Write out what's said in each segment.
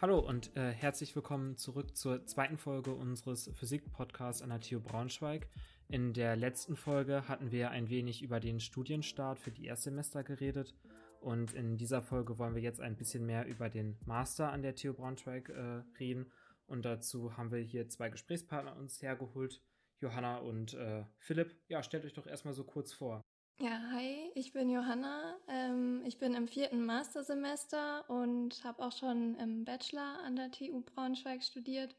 Hallo und äh, herzlich willkommen zurück zur zweiten Folge unseres Physik-Podcasts an der TU Braunschweig. In der letzten Folge hatten wir ein wenig über den Studienstart für die Erstsemester geredet und in dieser Folge wollen wir jetzt ein bisschen mehr über den Master an der TU Braunschweig äh, reden und dazu haben wir hier zwei Gesprächspartner uns hergeholt, Johanna und äh, Philipp. Ja, stellt euch doch erstmal so kurz vor. Ja, hi, ich bin Johanna. Ähm, ich bin im vierten Mastersemester und habe auch schon im Bachelor an der TU Braunschweig studiert.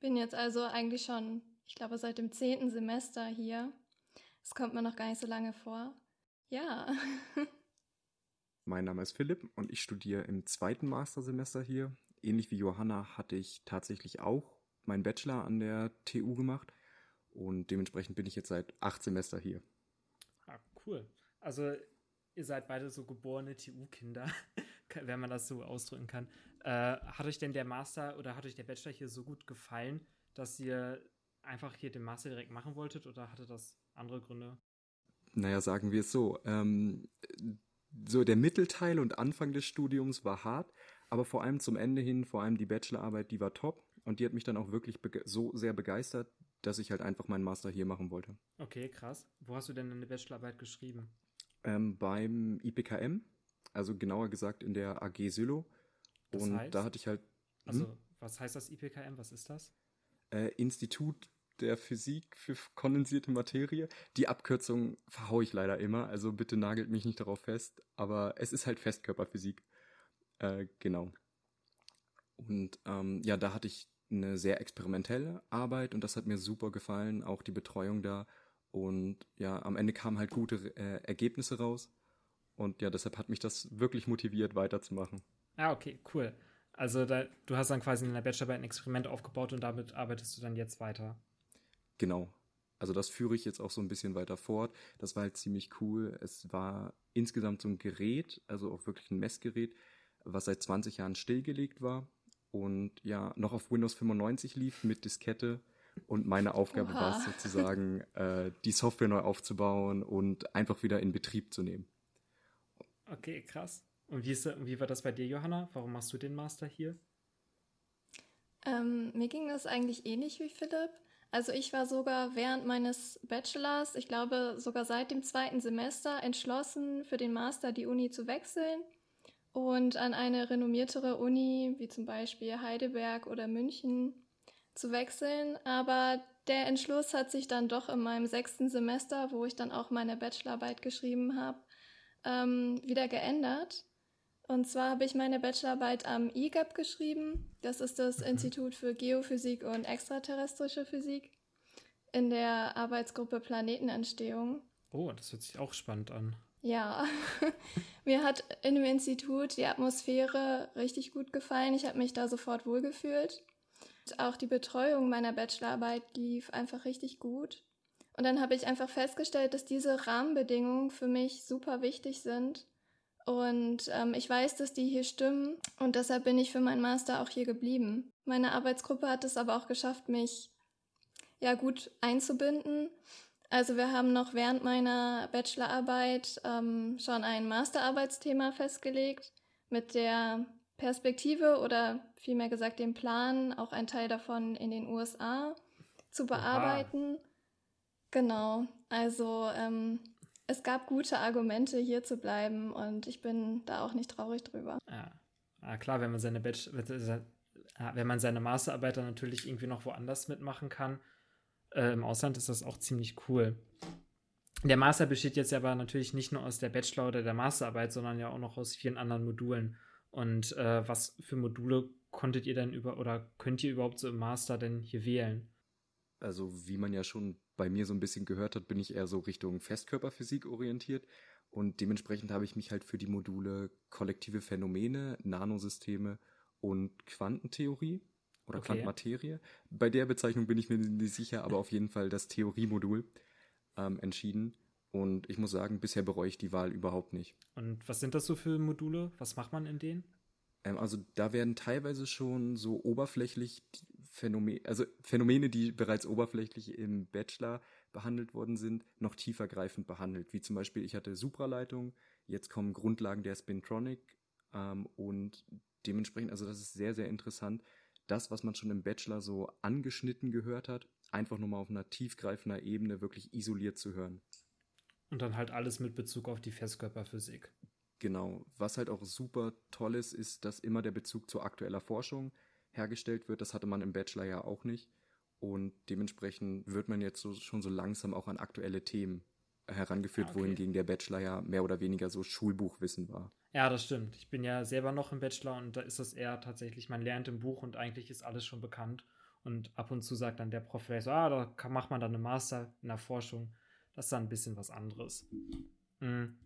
Bin jetzt also eigentlich schon, ich glaube, seit dem zehnten Semester hier. Das kommt mir noch gar nicht so lange vor. Ja. mein Name ist Philipp und ich studiere im zweiten Mastersemester hier. Ähnlich wie Johanna hatte ich tatsächlich auch meinen Bachelor an der TU gemacht und dementsprechend bin ich jetzt seit acht Semester hier. Cool. Also ihr seid beide so geborene TU-Kinder, wenn man das so ausdrücken kann. Äh, hat euch denn der Master oder hat euch der Bachelor hier so gut gefallen, dass ihr einfach hier den Master direkt machen wolltet oder hatte das andere Gründe? Naja, sagen wir es so. Ähm, so der Mittelteil und Anfang des Studiums war hart, aber vor allem zum Ende hin, vor allem die Bachelorarbeit, die war top und die hat mich dann auch wirklich so sehr begeistert, dass ich halt einfach meinen Master hier machen wollte. Okay, krass. Wo hast du denn deine Bachelorarbeit geschrieben? Ähm, beim IPKM, also genauer gesagt in der AG Sylo. Das und heißt? da hatte ich halt. Also, hm? Also, was heißt das IPKM? Was ist das? Äh, Institut der Physik für kondensierte Materie. Die Abkürzung verhaue ich leider immer, also bitte nagelt mich nicht darauf fest, aber es ist halt Festkörperphysik. Äh, genau. Und ähm, ja, da hatte ich eine sehr experimentelle Arbeit und das hat mir super gefallen, auch die Betreuung da. Und ja, am Ende kamen halt gute äh, Ergebnisse raus. Und ja, deshalb hat mich das wirklich motiviert, weiterzumachen. Ah, okay, cool. Also da, du hast dann quasi in der Bachelorarbeit ein Experiment aufgebaut und damit arbeitest du dann jetzt weiter. Genau. Also das führe ich jetzt auch so ein bisschen weiter fort. Das war halt ziemlich cool. Es war insgesamt so ein Gerät, also auch wirklich ein Messgerät, was seit 20 Jahren stillgelegt war und ja noch auf Windows 95 lief mit Diskette. Und meine Aufgabe Oha. war es sozusagen, äh, die Software neu aufzubauen und einfach wieder in Betrieb zu nehmen. Okay, krass. Und wie, ist, wie war das bei dir, Johanna? Warum machst du den Master hier? Ähm, mir ging das eigentlich ähnlich wie Philipp. Also ich war sogar während meines Bachelors, ich glaube sogar seit dem zweiten Semester, entschlossen, für den Master die Uni zu wechseln und an eine renommiertere Uni, wie zum Beispiel Heidelberg oder München, zu wechseln. Aber der Entschluss hat sich dann doch in meinem sechsten Semester, wo ich dann auch meine Bachelorarbeit geschrieben habe, ähm, wieder geändert. Und zwar habe ich meine Bachelorarbeit am IGAP geschrieben. Das ist das mhm. Institut für Geophysik und extraterrestrische Physik in der Arbeitsgruppe Planetenentstehung. Oh, das hört sich auch spannend an. Ja, mir hat in dem Institut die Atmosphäre richtig gut gefallen. Ich habe mich da sofort wohlgefühlt. Auch die Betreuung meiner Bachelorarbeit lief einfach richtig gut. Und dann habe ich einfach festgestellt, dass diese Rahmenbedingungen für mich super wichtig sind. Und ähm, ich weiß, dass die hier stimmen. Und deshalb bin ich für meinen Master auch hier geblieben. Meine Arbeitsgruppe hat es aber auch geschafft, mich ja gut einzubinden also wir haben noch während meiner Bachelorarbeit ähm, schon ein Masterarbeitsthema festgelegt mit der Perspektive oder vielmehr gesagt dem Plan, auch ein Teil davon in den USA zu bearbeiten. Oha. Genau, also ähm, es gab gute Argumente, hier zu bleiben und ich bin da auch nicht traurig drüber. Ja, ja klar, wenn man seine Bachelor, wenn man seine Masterarbeit dann natürlich irgendwie noch woanders mitmachen kann, äh, im Ausland ist das auch ziemlich cool. Der Master besteht jetzt aber natürlich nicht nur aus der Bachelor- oder der Masterarbeit, sondern ja auch noch aus vielen anderen Modulen. Und äh, was für Module konntet ihr denn über oder könnt ihr überhaupt so im Master denn hier wählen? Also, wie man ja schon bei mir so ein bisschen gehört hat, bin ich eher so Richtung Festkörperphysik orientiert. Und dementsprechend habe ich mich halt für die Module kollektive Phänomene, Nanosysteme und Quantentheorie oder okay. Quantenmaterie. Bei der Bezeichnung bin ich mir nicht sicher, aber auf jeden Fall das Theoriemodul ähm, entschieden. Und ich muss sagen, bisher bereue ich die Wahl überhaupt nicht. Und was sind das so für Module? Was macht man in denen? Ähm, also da werden teilweise schon so oberflächlich Phänomene, also Phänomene, die bereits oberflächlich im Bachelor behandelt worden sind, noch tiefergreifend behandelt. Wie zum Beispiel, ich hatte Supraleitung, jetzt kommen Grundlagen der Spintronic ähm, und dementsprechend, also das ist sehr, sehr interessant, das, was man schon im Bachelor so angeschnitten gehört hat, einfach nur mal auf einer tiefgreifender Ebene wirklich isoliert zu hören. Und dann halt alles mit Bezug auf die Festkörperphysik. Genau. Was halt auch super toll ist, ist, dass immer der Bezug zu aktueller Forschung hergestellt wird. Das hatte man im Bachelor ja auch nicht. Und dementsprechend wird man jetzt so, schon so langsam auch an aktuelle Themen herangeführt, ah, okay. wohingegen der Bachelor ja mehr oder weniger so Schulbuchwissen war. Ja, das stimmt. Ich bin ja selber noch im Bachelor und da ist das eher tatsächlich, man lernt im Buch und eigentlich ist alles schon bekannt. Und ab und zu sagt dann der Professor, ah, da kann, macht man dann eine Master in der Forschung. Das ist dann ein bisschen was anderes. Mhm.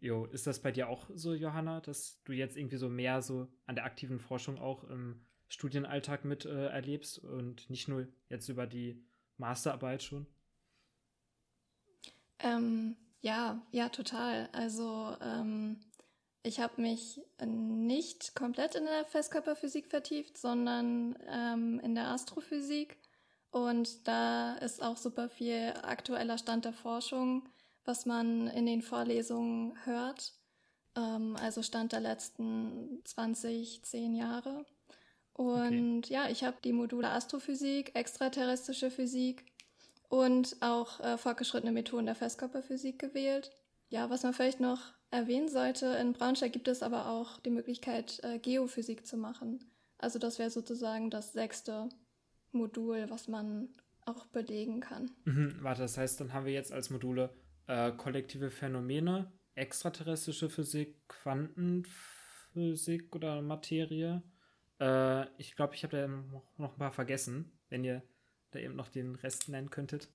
Jo, ist das bei dir auch so, Johanna, dass du jetzt irgendwie so mehr so an der aktiven Forschung auch im Studienalltag mit äh, erlebst und nicht nur jetzt über die Masterarbeit schon? Ähm, ja, ja, total. Also ähm, ich habe mich nicht komplett in der Festkörperphysik vertieft, sondern ähm, in der Astrophysik. Und da ist auch super viel aktueller Stand der Forschung, was man in den Vorlesungen hört. Ähm, also Stand der letzten 20, 10 Jahre. Und okay. ja, ich habe die Module Astrophysik, extraterrestrische Physik und auch äh, fortgeschrittene Methoden der Festkörperphysik gewählt. Ja, was man vielleicht noch erwähnen sollte, in Braunschweig gibt es aber auch die Möglichkeit, äh, Geophysik zu machen. Also das wäre sozusagen das sechste Modul, was man auch belegen kann. Mhm, warte, das heißt, dann haben wir jetzt als Module äh, kollektive Phänomene, extraterrestrische Physik, Quantenphysik oder Materie. Äh, ich glaube, ich habe da noch ein paar vergessen, wenn ihr da eben noch den Rest nennen könntet.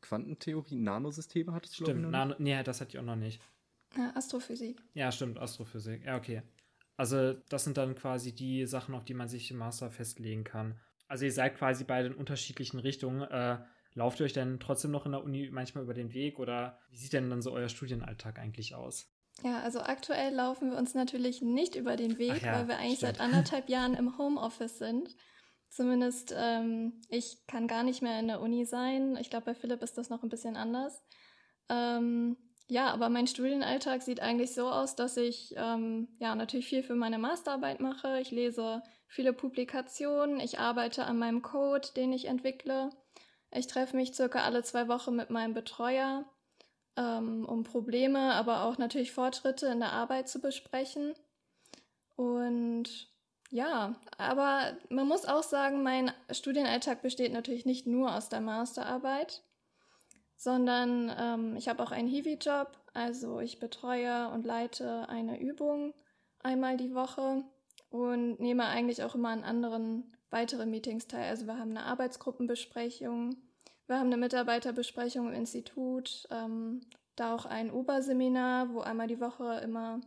Quantentheorie, Nanosysteme hattest du Stimmt, Nano, nee, das hatte ich auch noch nicht. Ja, Astrophysik. Ja, stimmt, Astrophysik. Ja, okay. Also, das sind dann quasi die Sachen, auf die man sich im Master festlegen kann. Also, ihr seid quasi bei den unterschiedlichen Richtungen. Äh, lauft ihr euch denn trotzdem noch in der Uni manchmal über den Weg oder wie sieht denn dann so euer Studienalltag eigentlich aus? Ja, also aktuell laufen wir uns natürlich nicht über den Weg, ja, weil wir eigentlich stimmt. seit anderthalb Jahren im Homeoffice sind. Zumindest ähm, ich kann gar nicht mehr in der Uni sein. Ich glaube, bei Philipp ist das noch ein bisschen anders. Ähm, ja, aber mein Studienalltag sieht eigentlich so aus, dass ich ähm, ja natürlich viel für meine Masterarbeit mache. Ich lese viele Publikationen, ich arbeite an meinem Code, den ich entwickle. Ich treffe mich circa alle zwei Wochen mit meinem Betreuer, ähm, um Probleme, aber auch natürlich Fortschritte in der Arbeit zu besprechen. Und ja, aber man muss auch sagen, mein Studienalltag besteht natürlich nicht nur aus der Masterarbeit, sondern ähm, ich habe auch einen Hiwi-Job, also ich betreue und leite eine Übung einmal die Woche und nehme eigentlich auch immer an anderen weiteren Meetings teil. Also wir haben eine Arbeitsgruppenbesprechung, wir haben eine Mitarbeiterbesprechung im Institut, ähm, da auch ein Oberseminar, wo einmal die Woche immer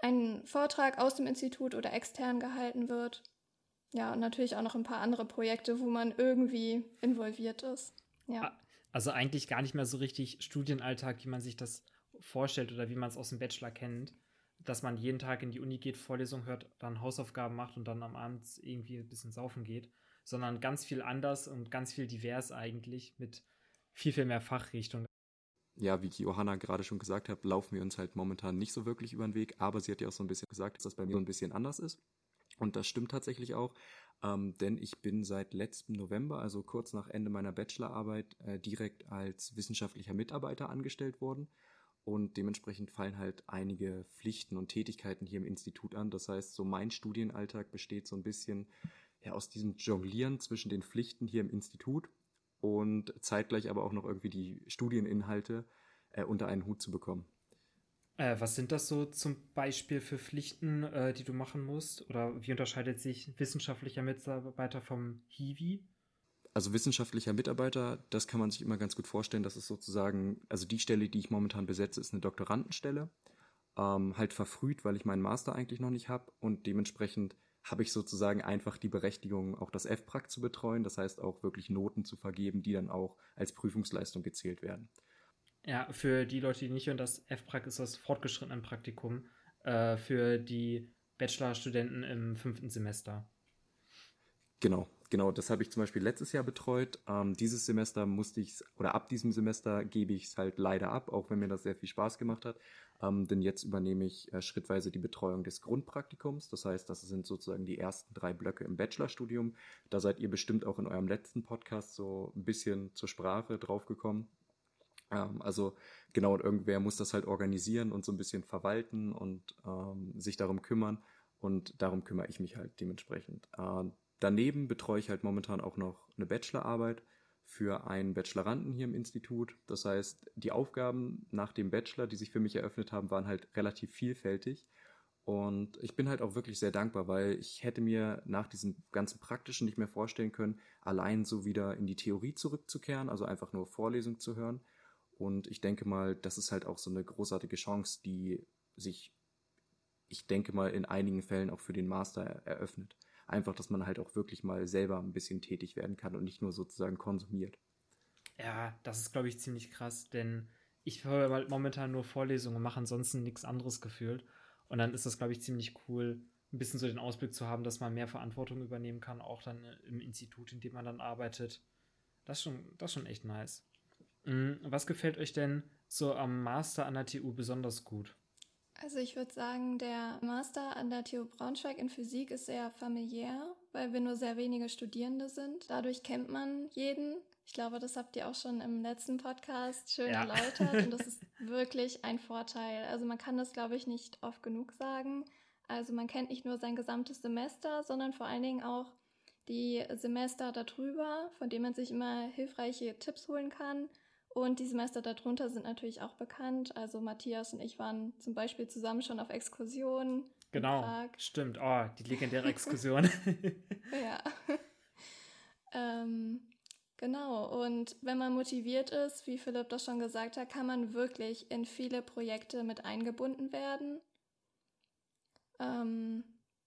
ein Vortrag aus dem Institut oder extern gehalten wird. Ja, und natürlich auch noch ein paar andere Projekte, wo man irgendwie involviert ist. Ja. Also eigentlich gar nicht mehr so richtig Studienalltag, wie man sich das vorstellt oder wie man es aus dem Bachelor kennt. Dass man jeden Tag in die Uni geht, Vorlesung hört, dann Hausaufgaben macht und dann am Abend irgendwie ein bisschen saufen geht. Sondern ganz viel anders und ganz viel divers eigentlich mit viel, viel mehr Fachrichtung ja, wie Johanna gerade schon gesagt hat, laufen wir uns halt momentan nicht so wirklich über den Weg, aber sie hat ja auch so ein bisschen gesagt, dass das bei mir so ein bisschen anders ist. Und das stimmt tatsächlich auch, ähm, denn ich bin seit letztem November, also kurz nach Ende meiner Bachelorarbeit, äh, direkt als wissenschaftlicher Mitarbeiter angestellt worden. Und dementsprechend fallen halt einige Pflichten und Tätigkeiten hier im Institut an. Das heißt, so mein Studienalltag besteht so ein bisschen ja, aus diesem Jonglieren zwischen den Pflichten hier im Institut und zeitgleich aber auch noch irgendwie die Studieninhalte äh, unter einen Hut zu bekommen. Äh, was sind das so zum Beispiel für Pflichten, äh, die du machen musst? Oder wie unterscheidet sich wissenschaftlicher Mitarbeiter vom Hiwi? Also wissenschaftlicher Mitarbeiter, das kann man sich immer ganz gut vorstellen. Das ist sozusagen, also die Stelle, die ich momentan besetze, ist eine Doktorandenstelle. Ähm, halt verfrüht, weil ich meinen Master eigentlich noch nicht habe und dementsprechend habe ich sozusagen einfach die Berechtigung, auch das F-Prac zu betreuen, das heißt auch wirklich Noten zu vergeben, die dann auch als Prüfungsleistung gezählt werden. Ja, für die Leute, die nicht hören, das F-Prac ist das fortgeschrittene Praktikum äh, für die Bachelorstudenten im fünften Semester. Genau, genau. Das habe ich zum Beispiel letztes Jahr betreut. Ähm, dieses Semester musste ich oder ab diesem Semester gebe ich es halt leider ab, auch wenn mir das sehr viel Spaß gemacht hat. Ähm, denn jetzt übernehme ich äh, schrittweise die Betreuung des Grundpraktikums. Das heißt, das sind sozusagen die ersten drei Blöcke im Bachelorstudium. Da seid ihr bestimmt auch in eurem letzten Podcast so ein bisschen zur Sprache draufgekommen. Ähm, also genau, irgendwer muss das halt organisieren und so ein bisschen verwalten und ähm, sich darum kümmern. Und darum kümmere ich mich halt dementsprechend. Äh, daneben betreue ich halt momentan auch noch eine Bachelorarbeit für einen Bacheloranden hier im Institut. Das heißt, die Aufgaben nach dem Bachelor, die sich für mich eröffnet haben, waren halt relativ vielfältig. Und ich bin halt auch wirklich sehr dankbar, weil ich hätte mir nach diesem ganzen Praktischen nicht mehr vorstellen können, allein so wieder in die Theorie zurückzukehren, also einfach nur Vorlesung zu hören. Und ich denke mal, das ist halt auch so eine großartige Chance, die sich, ich denke mal, in einigen Fällen auch für den Master eröffnet einfach, dass man halt auch wirklich mal selber ein bisschen tätig werden kann und nicht nur sozusagen konsumiert. Ja, das ist, glaube ich, ziemlich krass, denn ich höre halt momentan nur Vorlesungen und mache ansonsten nichts anderes gefühlt. Und dann ist das, glaube ich, ziemlich cool, ein bisschen so den Ausblick zu haben, dass man mehr Verantwortung übernehmen kann, auch dann im Institut, in dem man dann arbeitet. Das ist schon, das ist schon echt nice. Mhm, was gefällt euch denn so am Master an der TU besonders gut? Also ich würde sagen, der Master an der TU Braunschweig in Physik ist sehr familiär, weil wir nur sehr wenige Studierende sind. Dadurch kennt man jeden. Ich glaube, das habt ihr auch schon im letzten Podcast schön ja. erläutert und das ist wirklich ein Vorteil. Also man kann das, glaube ich, nicht oft genug sagen. Also man kennt nicht nur sein gesamtes Semester, sondern vor allen Dingen auch die Semester darüber, von denen man sich immer hilfreiche Tipps holen kann und die Semester darunter sind natürlich auch bekannt. Also Matthias und ich waren zum Beispiel zusammen schon auf Exkursionen. Genau, stimmt. Oh, die legendäre Exkursion. ja. ähm, genau, und wenn man motiviert ist, wie Philipp das schon gesagt hat, kann man wirklich in viele Projekte mit eingebunden werden. Ähm,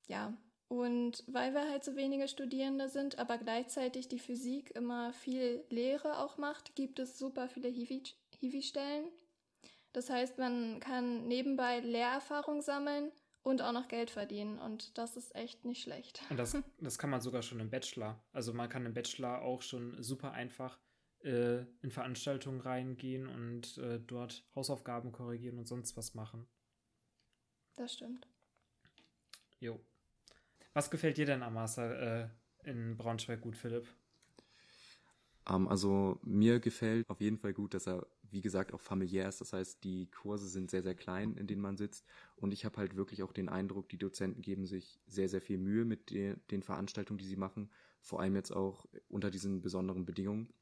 ja, und weil wir halt so wenige Studierende sind, aber gleichzeitig die Physik immer viel Lehre auch macht, gibt es super viele Hiwi-Stellen. Das heißt, man kann nebenbei Lehrerfahrung sammeln und auch noch Geld verdienen. Und das ist echt nicht schlecht. Und das, das kann man sogar schon im Bachelor. Also man kann im Bachelor auch schon super einfach äh, in Veranstaltungen reingehen und äh, dort Hausaufgaben korrigieren und sonst was machen. Das stimmt. Jo. Was gefällt dir denn am Master äh, in Braunschweig gut, Philipp? Um, ähm, also mir gefällt auf jeden Fall gut, dass er, wie gesagt, auch familiär ist. Das heißt, die Kurse sind sehr, sehr klein, in denen man sitzt. Und ich habe halt wirklich auch den Eindruck, die Dozenten geben sich sehr, sehr viel Mühe mit de den Veranstaltungen, die sie machen. Vor allem jetzt auch unter diesen besonderen Bedingungen.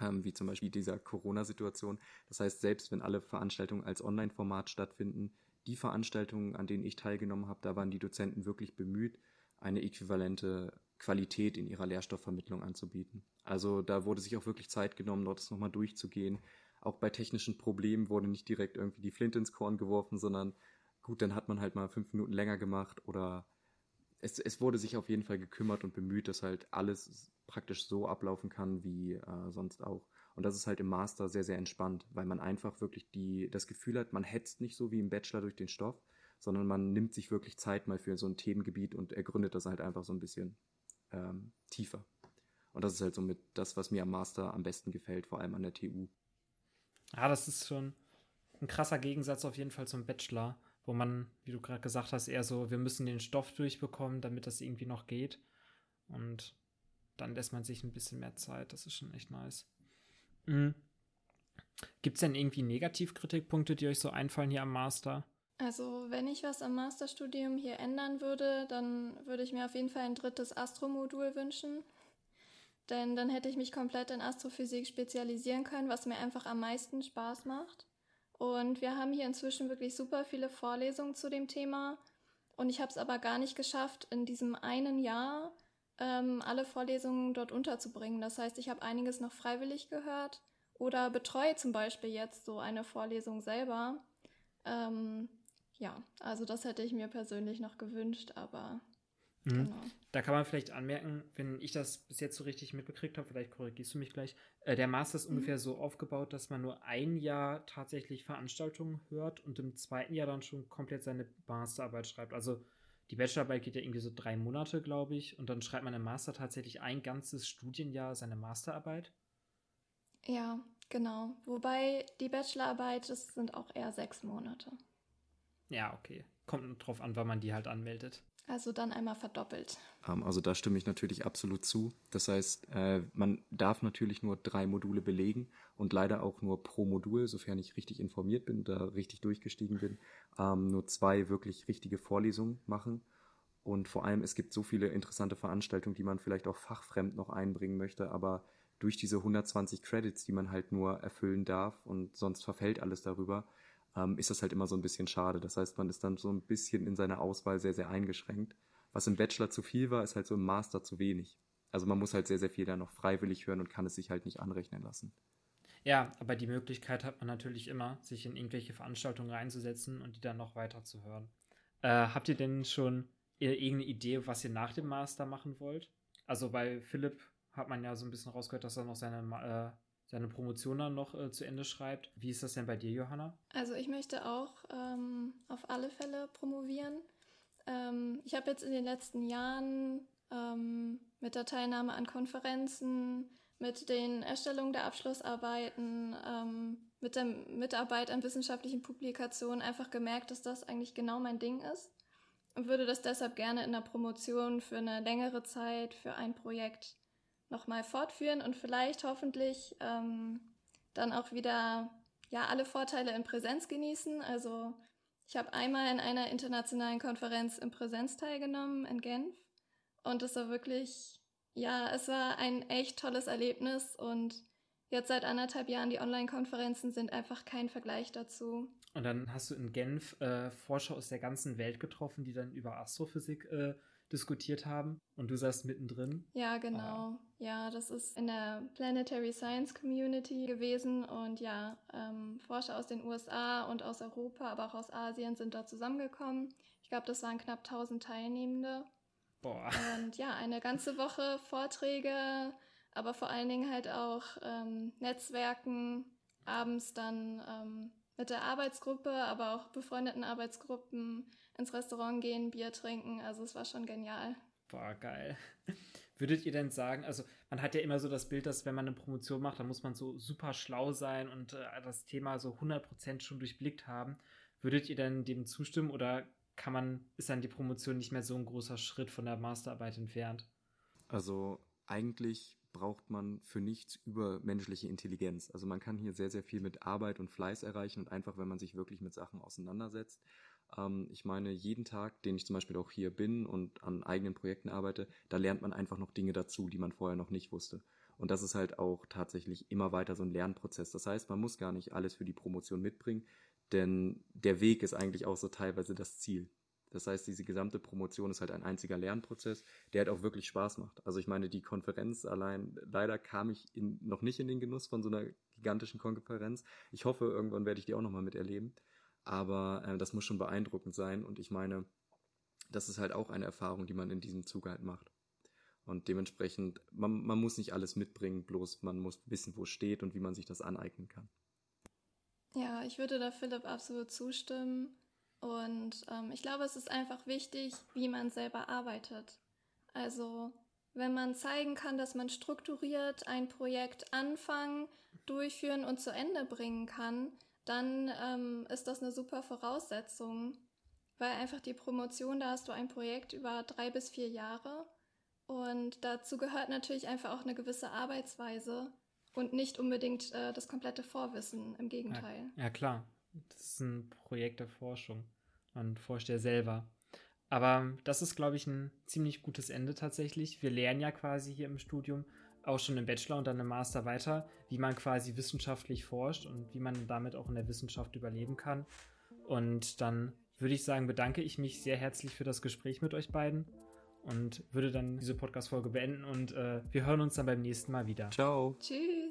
Ähm, wie zum Beispiel dieser Corona-Situation. Das heißt, selbst wenn alle Veranstaltungen als Online-Format stattfinden, die Veranstaltungen, an denen ich teilgenommen habe, da waren die Dozenten wirklich bemüht, eine äquivalente Qualität in ihrer Lehrstoffvermittlung anzubieten. Also da wurde sich auch wirklich Zeit genommen, dort nochmal durchzugehen. Auch bei technischen Problemen wurde nicht direkt irgendwie die Flint ins Korn geworfen, sondern gut, dann hat man halt mal fünf Minuten länger gemacht oder es, es wurde sich auf jeden Fall gekümmert und bemüht, dass halt alles praktisch so ablaufen kann wie äh, sonst auch. Und das ist halt im Master sehr, sehr entspannt, weil man einfach wirklich die, das Gefühl hat, man hetzt nicht so wie im Bachelor durch den Stoff, sondern man nimmt sich wirklich Zeit mal für so ein Themengebiet und ergründet das halt einfach so ein bisschen ähm, tiefer. Und das ist halt so mit das, was mir am Master am besten gefällt, vor allem an der TU. Ja, das ist schon ein krasser Gegensatz auf jeden Fall zum Bachelor, wo man, wie du gerade gesagt hast, eher so, wir müssen den Stoff durchbekommen, damit das irgendwie noch geht. Und dann lässt man sich ein bisschen mehr Zeit. Das ist schon echt nice. Mhm. Gibt es denn irgendwie Negativkritikpunkte, die euch so einfallen hier am Master? Also, wenn ich was am Masterstudium hier ändern würde, dann würde ich mir auf jeden Fall ein drittes Astromodul wünschen. Denn dann hätte ich mich komplett in Astrophysik spezialisieren können, was mir einfach am meisten Spaß macht. Und wir haben hier inzwischen wirklich super viele Vorlesungen zu dem Thema. Und ich habe es aber gar nicht geschafft, in diesem einen Jahr ähm, alle Vorlesungen dort unterzubringen. Das heißt, ich habe einiges noch freiwillig gehört oder betreue zum Beispiel jetzt so eine Vorlesung selber. Ähm, ja, also das hätte ich mir persönlich noch gewünscht, aber mhm. genau. Da kann man vielleicht anmerken, wenn ich das bis jetzt so richtig mitbekriegt habe, vielleicht korrigierst du mich gleich, äh, der Master ist mhm. ungefähr so aufgebaut, dass man nur ein Jahr tatsächlich Veranstaltungen hört und im zweiten Jahr dann schon komplett seine Masterarbeit schreibt. Also die Bachelorarbeit geht ja irgendwie so drei Monate, glaube ich, und dann schreibt man im Master tatsächlich ein ganzes Studienjahr seine Masterarbeit. Ja, genau. Wobei die Bachelorarbeit, das sind auch eher sechs Monate. Ja, okay. Kommt drauf an, wann man die halt anmeldet. Also dann einmal verdoppelt. Ähm, also da stimme ich natürlich absolut zu. Das heißt, äh, man darf natürlich nur drei Module belegen und leider auch nur pro Modul, sofern ich richtig informiert bin oder richtig durchgestiegen bin, ähm, nur zwei wirklich richtige Vorlesungen machen. Und vor allem, es gibt so viele interessante Veranstaltungen, die man vielleicht auch fachfremd noch einbringen möchte, aber durch diese 120 Credits, die man halt nur erfüllen darf und sonst verfällt alles darüber, ähm, ist das halt immer so ein bisschen schade. Das heißt, man ist dann so ein bisschen in seiner Auswahl sehr, sehr eingeschränkt. Was im Bachelor zu viel war, ist halt so im Master zu wenig. Also man muss halt sehr, sehr viel da noch freiwillig hören und kann es sich halt nicht anrechnen lassen. Ja, aber die Möglichkeit hat man natürlich immer, sich in irgendwelche Veranstaltungen reinzusetzen und die dann noch weiter zu hören. Äh, habt ihr denn schon irgendeine Idee, was ihr nach dem Master machen wollt? Also bei Philipp hat man ja so ein bisschen rausgehört, dass er noch seine äh, seine Promotion dann noch äh, zu Ende schreibt. Wie ist das denn bei dir, Johanna? Also ich möchte auch ähm, auf alle Fälle promovieren. Ähm, ich habe jetzt in den letzten Jahren ähm, mit der Teilnahme an Konferenzen, mit den Erstellungen der Abschlussarbeiten, ähm, mit der Mitarbeit an wissenschaftlichen Publikationen einfach gemerkt, dass das eigentlich genau mein Ding ist und würde das deshalb gerne in der Promotion für eine längere Zeit, für ein Projekt nochmal fortführen und vielleicht hoffentlich ähm, dann auch wieder ja alle Vorteile in Präsenz genießen. Also ich habe einmal in einer internationalen Konferenz in Präsenz teilgenommen in Genf und es war wirklich ja, es war ein echt tolles Erlebnis und jetzt seit anderthalb Jahren die Online-Konferenzen sind einfach kein Vergleich dazu. Und dann hast du in Genf äh, Forscher aus der ganzen Welt getroffen, die dann über Astrophysik äh, diskutiert haben und du saßt mittendrin. Ja, genau. Ah. Ja, das ist in der Planetary Science Community gewesen und ja, ähm, Forscher aus den USA und aus Europa, aber auch aus Asien sind dort zusammengekommen. Ich glaube, das waren knapp 1000 Teilnehmende. Boah. Und ja, eine ganze Woche Vorträge, aber vor allen Dingen halt auch ähm, Netzwerken, abends dann ähm, mit der Arbeitsgruppe, aber auch befreundeten Arbeitsgruppen ins Restaurant gehen, Bier trinken. Also es war schon genial. Boah, geil. Würdet ihr denn sagen, also man hat ja immer so das Bild, dass wenn man eine Promotion macht, dann muss man so super schlau sein und äh, das Thema so 100% schon durchblickt haben. Würdet ihr denn dem zustimmen oder kann man, ist dann die Promotion nicht mehr so ein großer Schritt von der Masterarbeit entfernt? Also eigentlich braucht man für nichts übermenschliche Intelligenz. Also man kann hier sehr, sehr viel mit Arbeit und Fleiß erreichen und einfach, wenn man sich wirklich mit Sachen auseinandersetzt. Ähm, ich meine, jeden Tag, den ich zum Beispiel auch hier bin und an eigenen Projekten arbeite, da lernt man einfach noch Dinge dazu, die man vorher noch nicht wusste. Und das ist halt auch tatsächlich immer weiter so ein Lernprozess. Das heißt, man muss gar nicht alles für die Promotion mitbringen, denn der Weg ist eigentlich auch so teilweise das Ziel. Das heißt, diese gesamte Promotion ist halt ein einziger Lernprozess, der halt auch wirklich Spaß macht. Also ich meine, die Konferenz allein, leider kam ich in, noch nicht in den Genuss von so einer gigantischen Konferenz. Ich hoffe, irgendwann werde ich die auch nochmal miterleben. Aber äh, das muss schon beeindruckend sein. Und ich meine, das ist halt auch eine Erfahrung, die man in diesem Zug halt macht. Und dementsprechend, man, man muss nicht alles mitbringen, bloß man muss wissen, wo es steht und wie man sich das aneignen kann. Ja, ich würde da Philipp absolut zustimmen. Und ähm, ich glaube, es ist einfach wichtig, wie man selber arbeitet. Also wenn man zeigen kann, dass man strukturiert ein Projekt anfangen, durchführen und zu Ende bringen kann, dann ähm, ist das eine super Voraussetzung, weil einfach die Promotion, da hast du ein Projekt über drei bis vier Jahre und dazu gehört natürlich einfach auch eine gewisse Arbeitsweise und nicht unbedingt äh, das komplette Vorwissen, im Gegenteil. Ja, ja, klar. Das ist ein Projekt der Forschung. Man forscht ja selber. Aber das ist, glaube ich, ein ziemlich gutes Ende tatsächlich. Wir lernen ja quasi hier im Studium, auch schon im Bachelor und dann im Master weiter, wie man quasi wissenschaftlich forscht und wie man damit auch in der Wissenschaft überleben kann. Und dann würde ich sagen, bedanke ich mich sehr herzlich für das Gespräch mit euch beiden und würde dann diese Podcast-Folge beenden und äh, wir hören uns dann beim nächsten Mal wieder. Ciao. Tschüss.